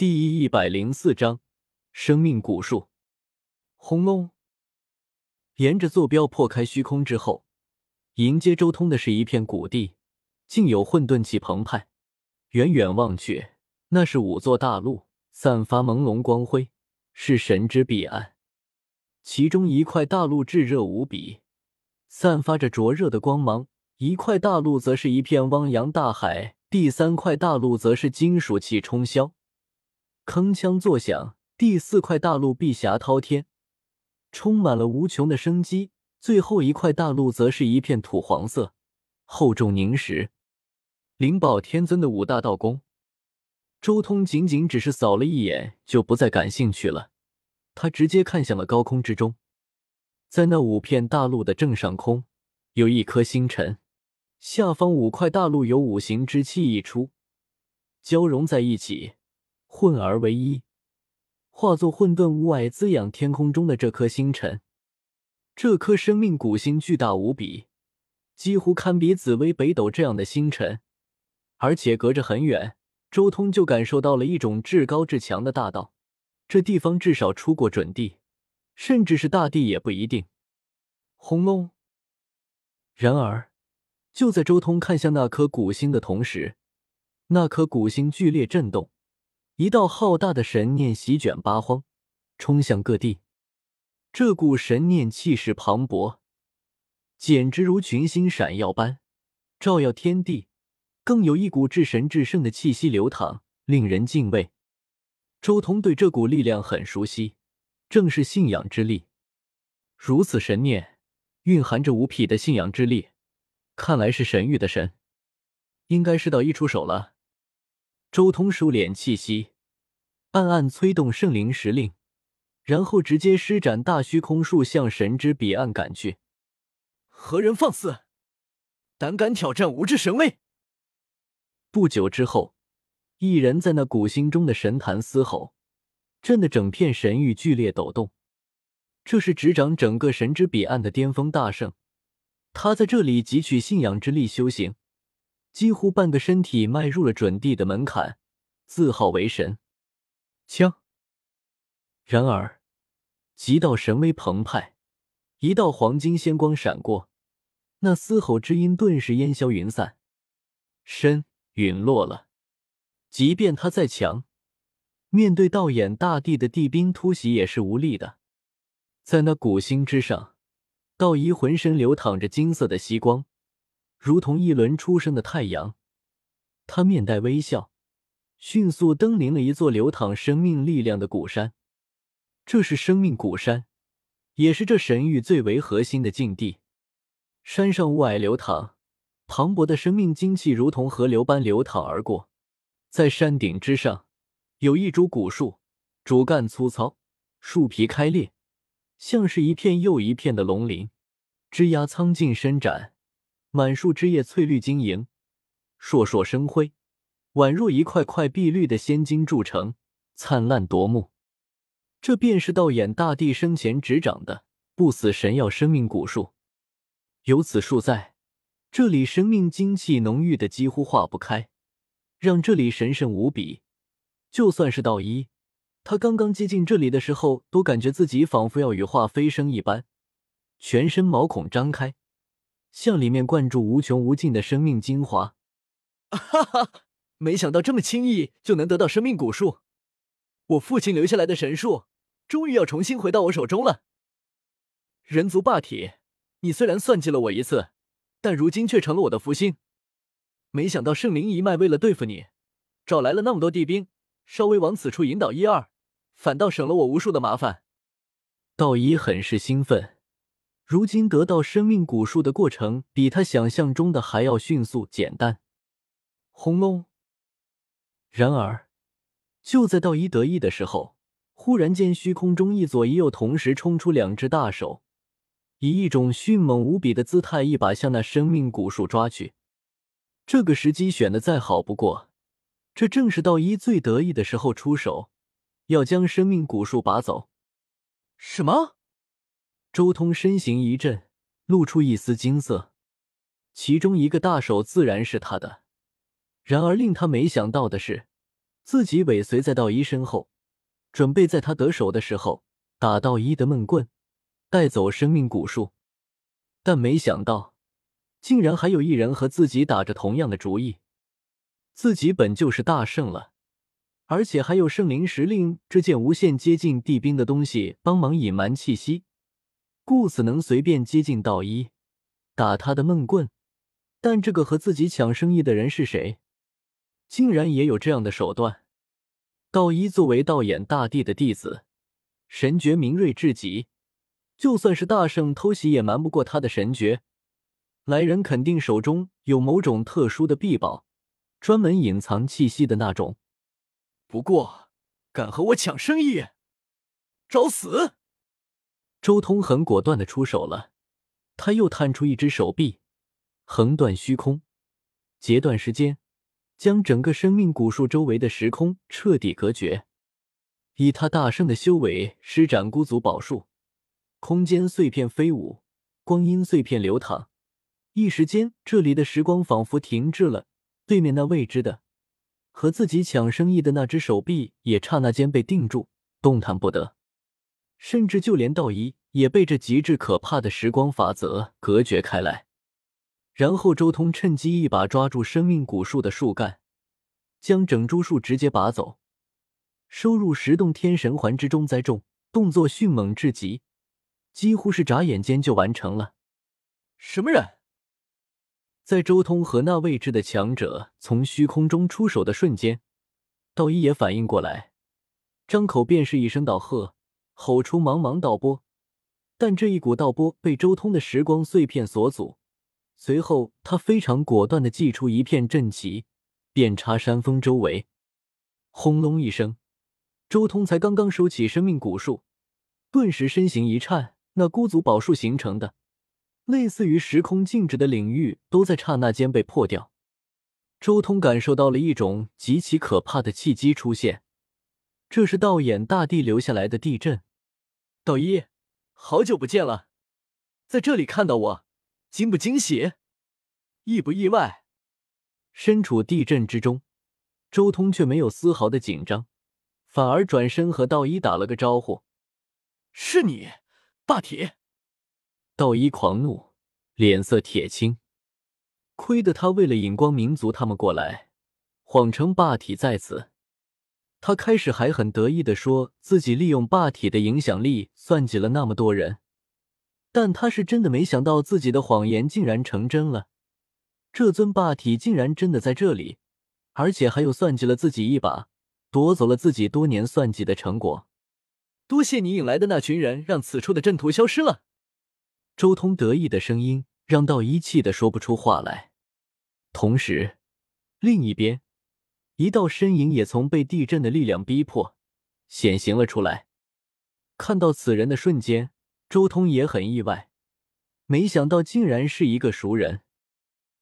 第一百零四章生命古树。轰隆！沿着坐标破开虚空之后，迎接周通的是一片谷地，竟有混沌气澎湃。远远望去，那是五座大陆，散发朦胧光辉，是神之彼岸。其中一块大陆炙热无比，散发着灼热的光芒；一块大陆则是一片汪洋大海；第三块大陆则是金属气冲霄。铿锵作响，第四块大陆碧霞滔天，充满了无穷的生机。最后一块大陆则是一片土黄色，厚重凝实。灵宝天尊的五大道宫，周通仅仅只是扫了一眼，就不再感兴趣了。他直接看向了高空之中，在那五片大陆的正上空，有一颗星辰，下方五块大陆有五行之气溢出，交融在一起。混而为一，化作混沌雾霭，滋养天空中的这颗星辰。这颗生命古星巨大无比，几乎堪比紫薇北斗这样的星辰，而且隔着很远，周通就感受到了一种至高至强的大道。这地方至少出过准地，甚至是大地也不一定。轰隆！然而，就在周通看向那颗古星的同时，那颗古星剧烈震动。一道浩大的神念席卷八荒，冲向各地。这股神念气势磅礴，简直如群星闪耀般照耀天地，更有一股至神至圣的气息流淌，令人敬畏。周通对这股力量很熟悉，正是信仰之力。如此神念，蕴含着无匹的信仰之力，看来是神域的神，应该是道一出手了。周通收敛气息，暗暗催动圣灵时令，然后直接施展大虚空术向神之彼岸赶去。何人放肆，胆敢挑战无之神威？不久之后，一人在那古星中的神坛嘶吼，震得整片神域剧烈抖动。这是执掌整个神之彼岸的巅峰大圣，他在这里汲取信仰之力修行。几乎半个身体迈入了准地的门槛，自号为神。枪。然而，极道神威澎湃，一道黄金仙光闪过，那嘶吼之音顿时烟消云散，身陨落了。即便他再强，面对道眼大地的地兵突袭也是无力的。在那古星之上，道一浑身流淌着金色的息光。如同一轮初升的太阳，他面带微笑，迅速登临了一座流淌生命力量的古山。这是生命古山，也是这神域最为核心的境地。山上雾霭流淌，磅礴的生命精气如同河流般流淌而过。在山顶之上，有一株古树，主干粗糙，树皮开裂，像是一片又一片的龙鳞，枝桠苍劲伸展。满树枝叶翠绿晶莹，烁烁生辉，宛若一块块碧绿的仙金铸成，灿烂夺目。这便是道眼大帝生前执掌的不死神药生命古树。有此树在，这里生命精气浓郁的几乎化不开，让这里神圣无比。就算是道一，他刚刚接近这里的时候，都感觉自己仿佛要羽化飞升一般，全身毛孔张开。向里面灌注无穷无尽的生命精华，哈哈！没想到这么轻易就能得到生命古树，我父亲留下来的神树，终于要重新回到我手中了。人族霸体，你虽然算计了我一次，但如今却成了我的福星。没想到圣灵一脉为了对付你，找来了那么多地兵，稍微往此处引导一二，反倒省了我无数的麻烦。道一很是兴奋。如今得到生命古树的过程，比他想象中的还要迅速简单。轰隆！然而，就在道一得意的时候，忽然间虚空中一左一右同时冲出两只大手，以一种迅猛无比的姿态，一把向那生命古树抓去。这个时机选的再好不过，这正是道一最得意的时候出手，要将生命古树拔走。什么？周通身形一震，露出一丝金色，其中一个大手自然是他的。然而令他没想到的是，自己尾随在道一身后，准备在他得手的时候打道一的闷棍，带走生命古树。但没想到，竟然还有一人和自己打着同样的主意。自己本就是大圣了，而且还有圣灵石令这件无限接近地兵的东西帮忙隐瞒气息，故此能随便接近道一，打他的闷棍。但这个和自己抢生意的人是谁？竟然也有这样的手段！道一作为道眼大帝的弟子，神觉敏锐至极，就算是大圣偷袭也瞒不过他的神觉。来人肯定手中有某种特殊的臂宝，专门隐藏气息的那种。不过，敢和我抢生意，找死！周通很果断的出手了，他又探出一只手臂。横断虚空，截断时间，将整个生命古树周围的时空彻底隔绝。以他大圣的修为施展孤足宝术，空间碎片飞舞，光阴碎片流淌。一时间，这里的时光仿佛停滞了。对面那未知的和自己抢生意的那只手臂也刹那间被定住，动弹不得。甚至就连道一也被这极致可怕的时光法则隔绝开来。然后，周通趁机一把抓住生命古树的树干，将整株树直接拔走，收入十洞天神环之中栽种。动作迅猛至极，几乎是眨眼间就完成了。什么人？在周通和那未知的强者从虚空中出手的瞬间，道一也反应过来，张口便是一声道喝，吼出茫茫道波。但这一股道波被周通的时光碎片所阻。随后，他非常果断的祭出一片阵旗，遍插山峰周围。轰隆一声，周通才刚刚收起生命古树，顿时身形一颤，那孤足宝术形成的类似于时空静止的领域，都在刹那间被破掉。周通感受到了一种极其可怕的契机出现，这是道眼大帝留下来的地震。道一，好久不见了，在这里看到我。惊不惊喜，意不意外？身处地震之中，周通却没有丝毫的紧张，反而转身和道一打了个招呼：“是你，霸体。”道一狂怒，脸色铁青。亏得他为了引光民族他们过来，谎称霸体在此。他开始还很得意的说自己利用霸体的影响力算计了那么多人。但他是真的没想到自己的谎言竟然成真了，这尊霸体竟然真的在这里，而且还有算计了自己一把，夺走了自己多年算计的成果。多谢你引来的那群人，让此处的阵图消失了。周通得意的声音让道一气的说不出话来。同时，另一边，一道身影也从被地震的力量逼迫显形了出来。看到此人的瞬间。周通也很意外，没想到竟然是一个熟人。